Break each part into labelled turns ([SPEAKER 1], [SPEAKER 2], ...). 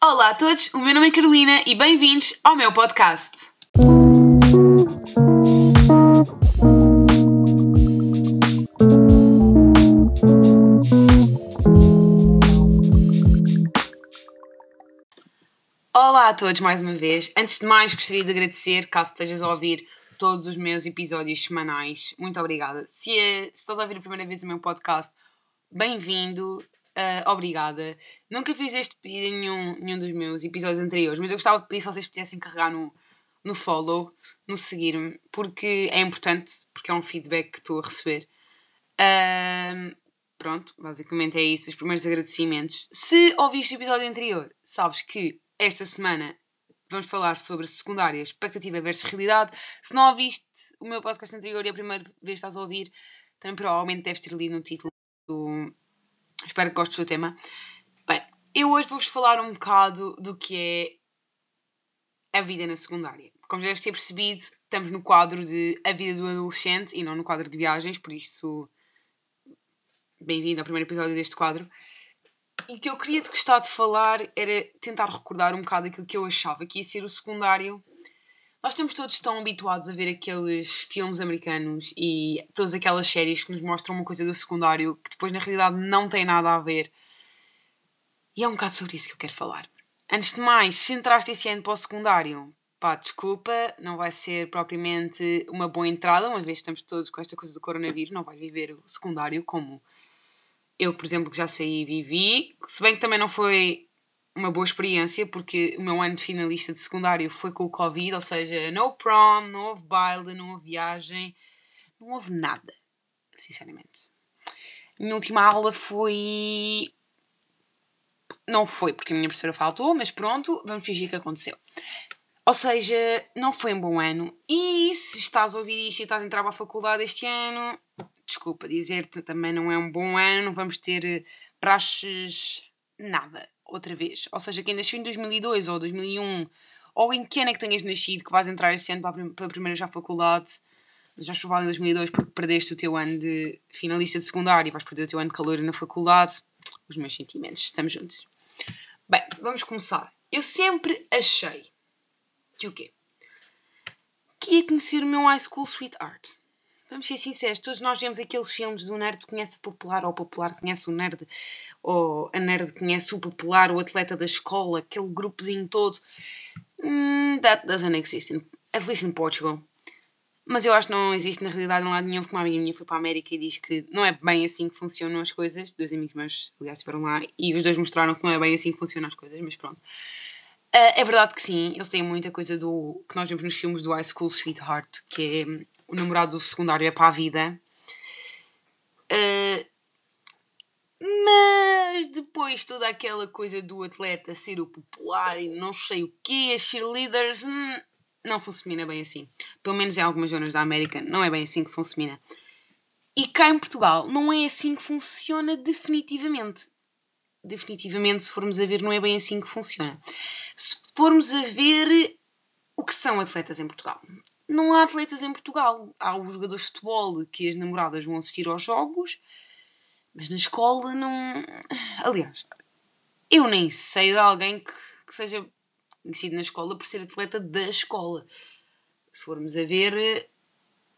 [SPEAKER 1] Olá a todos, o meu nome é Carolina e bem-vindos ao meu podcast. Olá a todos mais uma vez. Antes de mais, gostaria de agradecer, caso estejas a ouvir todos os meus episódios semanais. Muito obrigada. Se, é, se estás a ouvir a primeira vez o meu podcast, bem-vindo. Uh, obrigada. Nunca fiz este pedido em nenhum, nenhum dos meus episódios anteriores, mas eu gostava de pedir se vocês pudessem carregar no, no follow, no seguir-me, porque é importante, porque é um feedback que estou a receber. Uh, pronto, basicamente é isso, os primeiros agradecimentos. Se ouviste o episódio anterior, sabes que esta semana vamos falar sobre secundária, expectativa versus realidade. Se não ouviste o meu podcast anterior e é a primeira vez que estás a ouvir, também provavelmente deves ter lido no título do, Espero que gostes do tema. Bem, eu hoje vou-vos falar um bocado do que é a vida na secundária. Como já deves ter percebido, estamos no quadro de A Vida do Adolescente e não no quadro de viagens, por isso, bem-vindo ao primeiro episódio deste quadro. E o que eu queria te gostar de falar era tentar recordar um bocado aquilo que eu achava que ia ser o secundário. Nós estamos todos tão habituados a ver aqueles filmes americanos e todas aquelas séries que nos mostram uma coisa do secundário que depois na realidade não tem nada a ver. E é um bocado sobre isso que eu quero falar. Antes de mais, se entraste esse ano para o secundário, pá, desculpa, não vai ser propriamente uma boa entrada, uma vez estamos todos com esta coisa do coronavírus, não vais viver o secundário como eu, por exemplo, que já saí e vivi, se bem que também não foi uma boa experiência, porque o meu ano de finalista de secundário foi com o Covid, ou seja, no prom, não houve baile, não houve viagem, não houve nada, sinceramente. Minha última aula foi. Não foi porque a minha professora faltou, mas pronto, vamos fingir que aconteceu. Ou seja, não foi um bom ano. E se estás a ouvir isto e estás a entrar para a faculdade este ano, desculpa dizer-te, também não é um bom ano, não vamos ter eh, praxes nada outra vez. Ou seja, quem nasceu em 2002 ou 2001, ou em que ano é que tenhas nascido, que vais entrar este ano para a primeira já faculdade, já estou em 2002 porque perdeste o teu ano de finalista de secundário e vais perder o teu ano de calor na faculdade. Os meus sentimentos, estamos juntos. Bem, vamos começar. Eu sempre achei que o quê? Que ia conhecer o meu high school sweetheart. Vamos ser sinceros, todos nós vemos aqueles filmes do nerd conhece o popular, ou o popular conhece o nerd, ou a nerd conhece o popular, o atleta da escola, aquele grupozinho todo. Mm, that doesn't exist, in, at least in Portugal. Mas eu acho que não existe na realidade em lado nenhum, porque uma amiga minha foi para a América e diz que não é bem assim que funcionam as coisas. Dois amigos meus, aliás, estiveram lá e os dois mostraram que não é bem assim que funcionam as coisas, mas pronto. Uh, é verdade que sim, eles têm muita coisa do que nós vemos nos filmes do High School Sweetheart, que é o namorado do secundário é para a vida. Uh, mas depois toda aquela coisa do atleta ser o popular e não sei o quê, as cheerleaders, hum, não funciona bem assim. Pelo menos em algumas zonas da América não é bem assim que funciona. E cá em Portugal não é assim que funciona definitivamente. Definitivamente, se formos a ver, não é bem assim que funciona. Se formos a ver o que são atletas em Portugal não há atletas em Portugal. Há os jogadores de futebol que as namoradas vão assistir aos jogos, mas na escola não. Aliás, eu nem sei de alguém que, que seja conhecido na escola por ser atleta da escola. Se formos a ver,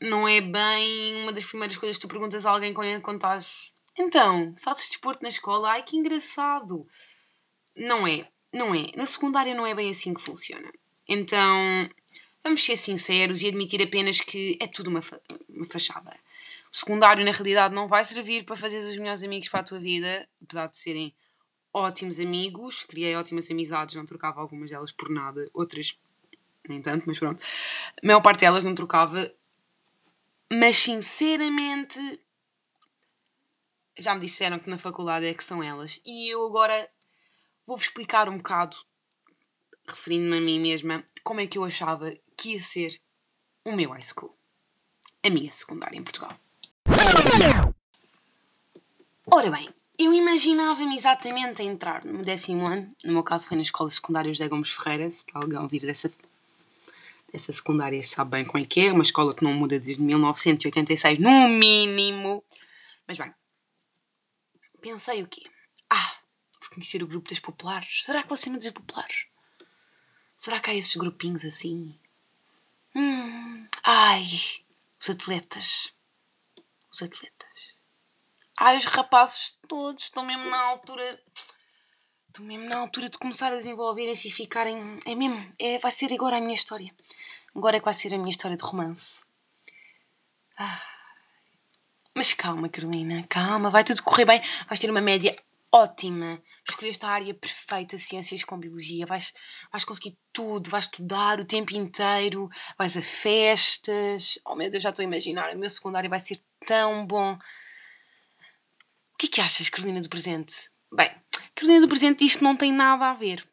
[SPEAKER 1] não é bem uma das primeiras coisas que tu perguntas a alguém quando, estás. Então, fazes desporto na escola? Ai que engraçado! Não é, não é. Na secundária não é bem assim que funciona. Então, Vamos ser sinceros e admitir apenas que é tudo uma, fa uma fachada. O secundário, na realidade, não vai servir para fazer os melhores amigos para a tua vida, apesar de serem ótimos amigos. Criei ótimas amizades, não trocava algumas delas por nada, outras nem tanto, mas pronto. A maior parte delas não trocava. Mas sinceramente, já me disseram que na faculdade é que são elas. E eu agora vou-vos explicar um bocado, referindo-me a mim mesma, como é que eu achava que ia ser o meu high school. A minha secundária em Portugal. Ora bem, eu imaginava-me exatamente a entrar no décimo ano, no meu caso foi na Escola Secundária José Gomes Ferreira, se está alguém ouvir dessa, dessa secundária sabe bem como é que é, uma escola que não muda desde 1986, no mínimo. Mas bem, pensei o quê? Ah, por conhecer o grupo das populares. Será que você não diz populares? Será que há esses grupinhos assim? Hum, ai, os atletas. Os atletas. Ai, os rapazes todos estão mesmo na altura. Estão mesmo na altura de começar a desenvolverem-se e ficarem. É mesmo, é, vai ser agora a minha história. Agora é que vai ser a minha história de romance. Ah. Mas calma, Carolina, calma, vai tudo correr bem. Vais ter uma média ótima. Escolheste a área perfeita, ciências com biologia. Vais, vais conseguir tudo, vais estudar o tempo inteiro, vais a festas. Oh meu Deus, já estou a imaginar. O meu secundário vai ser tão bom. O que é que achas, Carolina do Presente? Bem, Carolina do Presente, isto não tem nada a ver.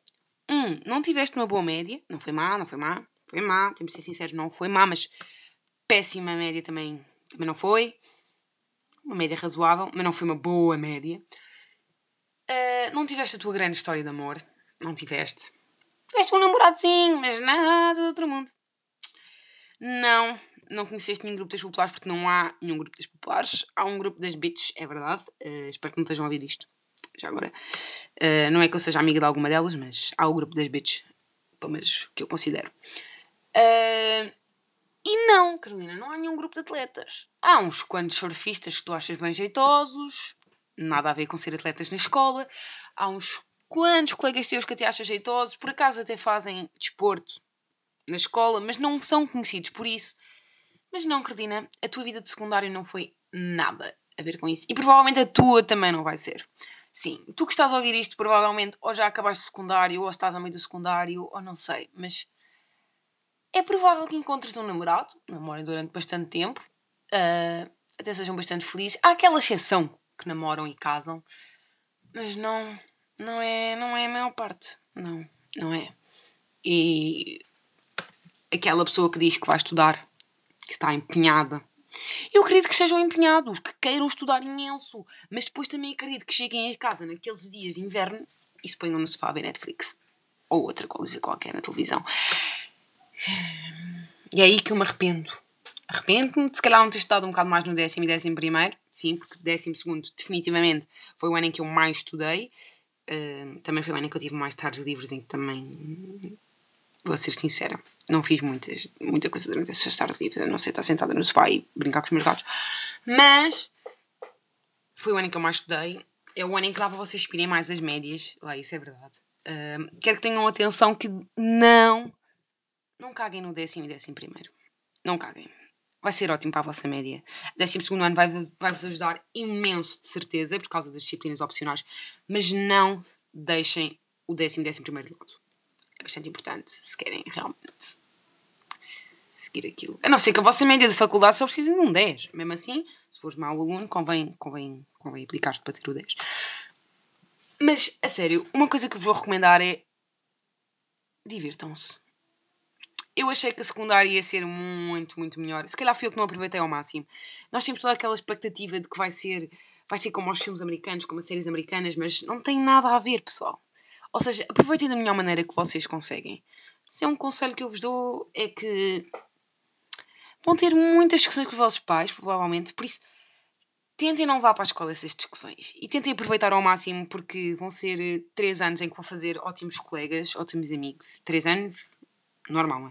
[SPEAKER 1] Um, não tiveste uma boa média. Não foi má, não foi má. Foi má, temos de ser sinceros, não foi má, mas péssima média também, também não foi. Uma média razoável, mas não foi uma boa média. Uh, não tiveste a tua grande história de amor. Não tiveste. Tiveste um namoradozinho, mas nada do outro mundo. Não, não conheceste nenhum grupo das populares porque não há nenhum grupo das populares. Há um grupo das bitches, é verdade. Uh, espero que não estejam a ouvir isto. Já agora. Uh, não é que eu seja amiga de alguma delas, mas há o grupo das bitches. Pelo menos que eu considero. Uh, e não, Carolina, não há nenhum grupo de atletas. Há uns quantos surfistas que tu achas bem jeitosos, nada a ver com ser atletas na escola. Há uns quantos colegas teus que até achas jeitosos, por acaso até fazem desporto na escola, mas não são conhecidos por isso. Mas não, Carolina, a tua vida de secundário não foi nada a ver com isso. E provavelmente a tua também não vai ser. Sim, tu que estás a ouvir isto, provavelmente ou já acabaste secundário, ou estás a meio do secundário, ou não sei, mas é provável que encontres um namorado, namorem durante bastante tempo, uh, até sejam bastante felizes. Há aquela exceção que namoram e casam, mas não, não é, não é a maior parte. Não, não é. E aquela pessoa que diz que vai estudar, que está empenhada. Eu acredito que sejam empenhados, que queiram estudar imenso, mas depois também acredito que cheguem a casa naqueles dias de inverno e se ponham no sofá a ver Netflix ou outra coisa qualquer na televisão. E é aí que eu me arrependo. Arrependo-me se calhar não ter estudado um bocado mais no décimo e décimo primeiro, sim, porque décimo segundo definitivamente foi o ano em que eu mais estudei. Uh, também foi o ano em que eu tive mais tardes livres em que também vou ser sincera, não fiz muitas, muita coisa durante essas tardes livres, a não ser estar sentada no sofá e brincar com os meus gatos. Mas foi o ano em que eu mais estudei. É o ano em que dá para vocês expirem mais as médias. Lá, isso é verdade. Uh, quero que tenham atenção que não, não caguem no décimo e décimo primeiro. Não caguem. Vai ser ótimo para a vossa média. Décimo segundo ano vai-vos vai ajudar imenso, de certeza, por causa das disciplinas opcionais. Mas não deixem o décimo e décimo primeiro de lado é bastante importante se querem realmente seguir aquilo. A não ser que a vossa média de faculdade só precise de um 10. Mesmo assim, se fores mau aluno, convém, convém, convém aplicar-te para ter o 10. Mas, a sério, uma coisa que vos vou recomendar é divirtam-se. Eu achei que a secundária ia ser muito, muito melhor. Se calhar fui eu que não aproveitei ao máximo. Nós temos toda aquela expectativa de que vai ser, vai ser como os filmes americanos, como as séries americanas, mas não tem nada a ver, pessoal. Ou seja, aproveitem da melhor maneira que vocês conseguem. Se é um conselho que eu vos dou, é que vão ter muitas discussões com os vossos pais, provavelmente, por isso tentem não vá para a escola essas discussões e tentem aproveitar ao máximo porque vão ser três anos em que vão fazer ótimos colegas, ótimos amigos. Três anos, normal, não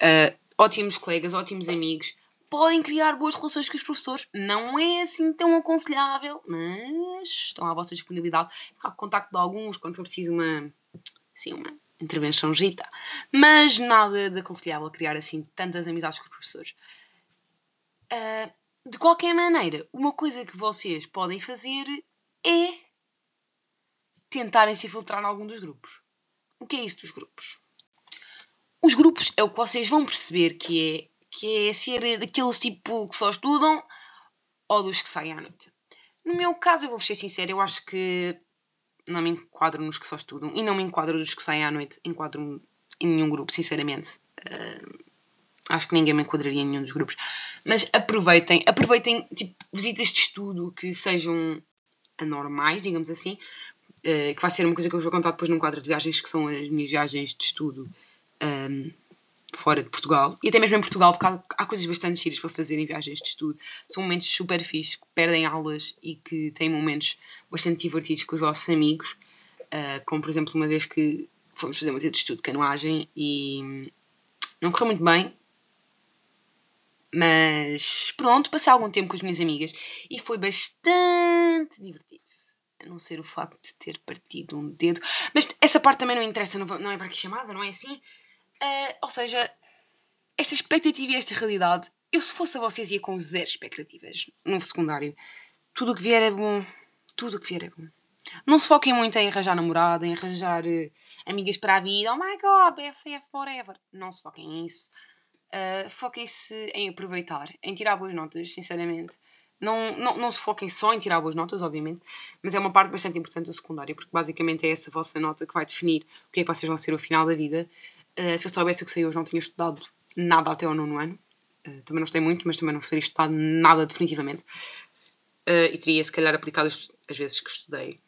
[SPEAKER 1] é? Uh, ótimos colegas, ótimos amigos podem criar boas relações com os professores. Não é assim tão aconselhável, mas estão à vossa disponibilidade. Ficar contacto de alguns quando for preciso uma, assim, uma intervenção gita. Mas nada de aconselhável criar assim tantas amizades com os professores. Uh, de qualquer maneira, uma coisa que vocês podem fazer é tentarem se infiltrar em algum dos grupos. O que é isso dos grupos? Os grupos é o que vocês vão perceber que é que é ser daqueles tipo que só estudam ou dos que saem à noite. No meu caso, eu vou ser sincera, eu acho que não me enquadro nos que só estudam e não me enquadro dos que saem à noite, enquadro-me em nenhum grupo, sinceramente. Uh, acho que ninguém me enquadraria em nenhum dos grupos. Mas aproveitem, aproveitem tipo, visitas de estudo que sejam anormais, digamos assim, uh, que vai ser uma coisa que eu vos vou contar depois num quadro de viagens, que são as minhas viagens de estudo. Um, fora de Portugal e até mesmo em Portugal, porque há, há coisas bastante giras para fazer em viagens de estudo. São momentos super fixos, que perdem aulas e que têm momentos bastante divertidos com os vossos amigos. Uh, como por exemplo uma vez que fomos fazer um de estudo de canoagem e não correu muito bem, mas pronto, passei algum tempo com as minhas amigas e foi bastante divertido. A não ser o facto de ter partido um dedo. Mas essa parte também não interessa, não é para que chamada, não é assim? Uh, ou seja, esta expectativa e esta realidade, eu se fosse a vocês ia com zero expectativas no secundário. Tudo o que vier é bom. Tudo o que vier é bom. Não se foquem muito em arranjar namorada, em arranjar uh, amigas para a vida. Oh my god, BFF forever. Não se foquem nisso. Uh, foquem-se em aproveitar, em tirar boas notas, sinceramente. Não, não, não se foquem só em tirar boas notas, obviamente, mas é uma parte bastante importante do secundário, porque basicamente é essa vossa nota que vai definir o que é que vocês vão ser ao final da vida. Uh, se eu soubesse o que sei hoje, não tinha estudado nada até ao nono ano. Uh, também não estudei muito, mas também não teria estudado nada definitivamente. Uh, e teria, se calhar, aplicado as, vezes que estudei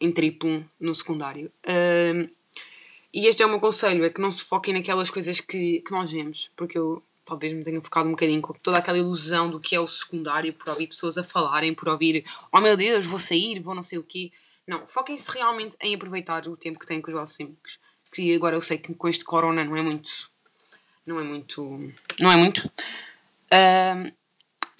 [SPEAKER 1] em triplo no secundário. Uh, e este é o meu conselho: é que não se foquem naquelas coisas que, que nós vemos, porque eu talvez me tenha focado um bocadinho com toda aquela ilusão do que é o secundário, por ouvir pessoas a falarem, por ouvir, oh meu Deus, vou sair, vou não sei o quê. Não, foquem-se realmente em aproveitar o tempo que têm com os vossos amigos. Que agora eu sei que com este corona não é muito. Não é muito. Não é muito.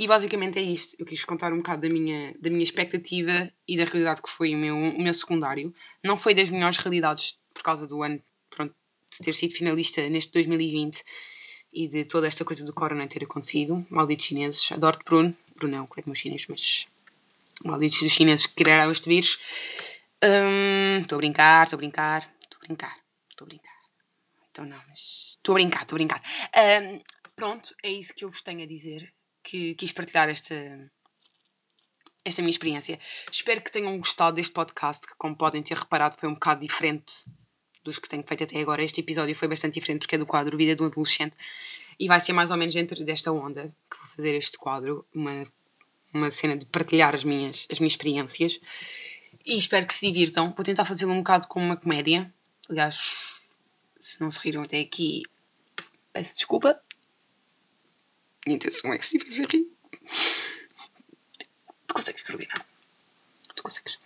[SPEAKER 1] E basicamente é isto. Eu quis contar um bocado da minha, da minha expectativa e da realidade que foi o meu, o meu secundário. Não foi das melhores realidades por causa do ano, pronto, de ter sido finalista neste 2020 e de toda esta coisa do corona ter acontecido. Malditos chineses. Adoro-te, Bruno. Bruno é um colega meu chinês, mas malditos chineses que criaram este vírus. Estou um, a brincar, estou a brincar, estou a brincar, estou a brincar. Então não, mas estou a brincar, estou a brincar. Um, pronto, é isso que eu vos tenho a dizer que quis partilhar esta, esta minha experiência. Espero que tenham gostado deste podcast, que, como podem ter reparado, foi um bocado diferente dos que tenho feito até agora. Este episódio foi bastante diferente porque é do quadro Vida de um Adolescente e vai ser mais ou menos dentro desta onda que vou fazer este quadro, uma, uma cena de partilhar as minhas, as minhas experiências. E espero que se divirtam. Vou tentar fazê-lo um bocado como uma comédia. Aliás, se não se riram até aqui, peço desculpa. Minha intenção é que se tivesse a rir. Tu consegues, Carolina? Tu consegues.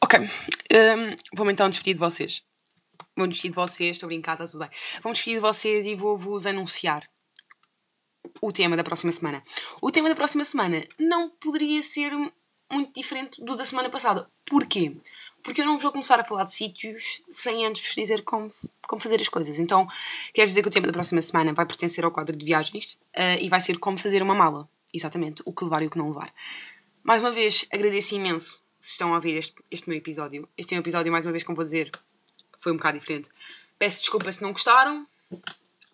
[SPEAKER 1] Ok. Um, Vou-me então despedir de vocês. Vou despedir de vocês, estou a brincar, está tudo bem. Vou despedir de vocês e vou-vos anunciar o tema da próxima semana. O tema da próxima semana não poderia ser muito diferente do da semana passada. Porquê? Porque eu não vou começar a falar de sítios sem antes vos dizer como, como fazer as coisas. Então, quero dizer que o tema da próxima semana vai pertencer ao quadro de viagens uh, e vai ser como fazer uma mala. Exatamente, o que levar e o que não levar. Mais uma vez, agradeço imenso se estão a ouvir este, este meu episódio. Este é um episódio, mais uma vez, como vou dizer, foi um bocado diferente. Peço desculpa se não gostaram.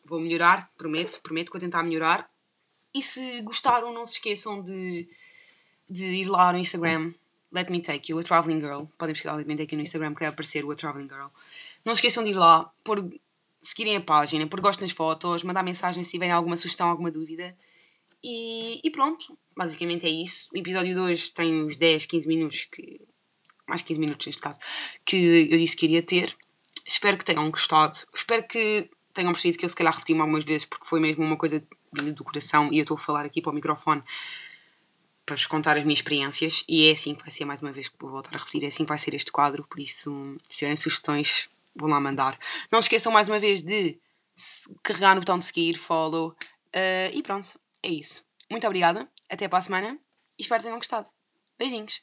[SPEAKER 1] Vou melhorar, prometo, prometo que vou tentar melhorar. E se gostaram, não se esqueçam de, de ir lá no Instagram, Let Me Take You, a Traveling Girl. Podem pesquisar Let Me Take You no Instagram, que deve aparecer o A Traveling Girl. Não se esqueçam de ir lá, por seguirem a página, por gostem das fotos, mandar mensagem se tiverem alguma sugestão, alguma dúvida. E, e, pronto, basicamente é isso. O episódio de hoje tem uns 10, 15 minutos, que, mais 15 minutos neste caso, que eu disse que iria ter. Espero que tenham gostado. Espero que tenham percebido que eu se calhar repeti-me algumas vezes porque foi mesmo uma coisa vinda do coração e eu estou a falar aqui para o microfone para vos contar as minhas experiências e é assim que vai ser mais uma vez que vou voltar a repetir, é assim que vai ser este quadro, por isso se tiverem sugestões vão lá mandar. Não se esqueçam mais uma vez de carregar no botão de seguir, follow uh, e pronto, é isso. Muito obrigada, até para a semana e espero que tenham gostado. Beijinhos!